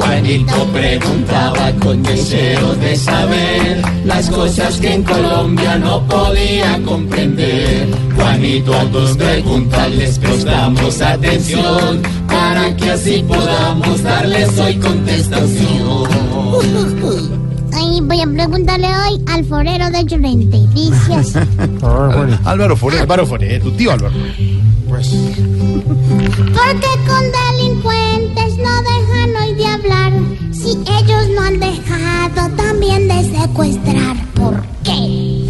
Juanito preguntaba con deseos de saber las cosas que en Colombia no podía comprender. Juanito, a tus preguntas les prestamos atención para que así podamos darles hoy contestación. Ay, voy a preguntarle hoy al forero de Llorente. Dice así. Álvaro Forero. Álvaro Forero, tu tío Álvaro. ¿Por qué con han dejado también de secuestrar. ¿Por qué?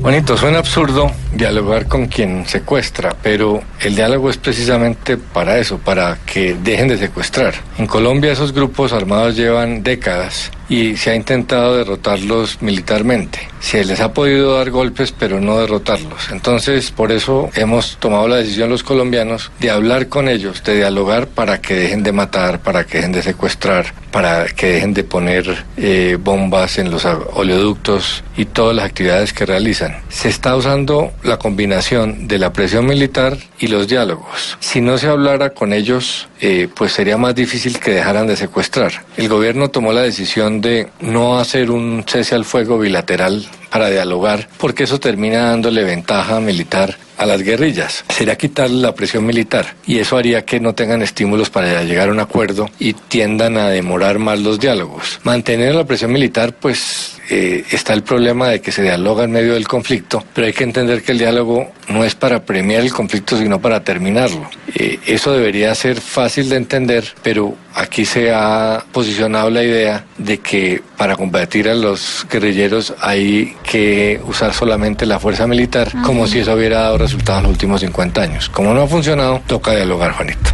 Bonito, suena absurdo dialogar con quien secuestra, pero el diálogo es precisamente para eso, para que dejen de secuestrar. En Colombia esos grupos armados llevan décadas y se ha intentado derrotarlos militarmente. Se les ha podido dar golpes, pero no derrotarlos. Entonces, por eso hemos tomado la decisión los colombianos de hablar con ellos, de dialogar para que dejen de matar, para que dejen de secuestrar, para que dejen de poner eh, bombas en los oleoductos y todas las actividades que realizan. Se está usando la combinación de la presión militar y los diálogos. Si no se hablara con ellos, eh, pues sería más difícil que dejaran de secuestrar. El gobierno tomó la decisión de no hacer un cese al fuego bilateral para dialogar, porque eso termina dándole ventaja militar a las guerrillas. Sería quitarle la presión militar y eso haría que no tengan estímulos para llegar a un acuerdo y tiendan a demorar más los diálogos. Mantener la presión militar, pues eh, está el problema de que se dialoga en medio del conflicto, pero hay que entender que el diálogo no es para premiar el conflicto, sino para terminarlo. Eh, eso debería ser fácil de entender, pero aquí se ha posicionado la idea de que para combatir a los guerrilleros hay que usar solamente la fuerza militar, como si eso hubiera dado resultados en los últimos 50 años. Como no ha funcionado, toca dialogar, Juanito.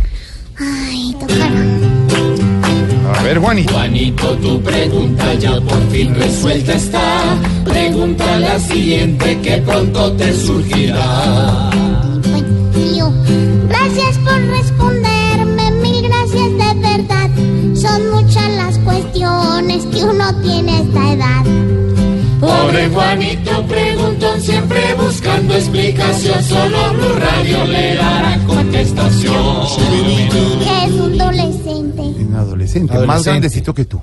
Ay, tocará. A ver, Juani. Juanito, tu pregunta ya por fin resuelta está. Pregunta la siguiente que pronto te surgirá. Pues, gracias por responderme, mil gracias de verdad. Son muchas las cuestiones que uno tiene a esta edad. Pobre Juanito siempre buscando explicación. Solo Blue Radio le dará contestación. Que es un adolescente. Un adolescente, más Adolescente. grandecito que tú.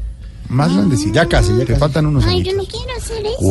Más grandecito. Ya casi, ya Te faltan unos Ay, años. yo no quiero hacer eso.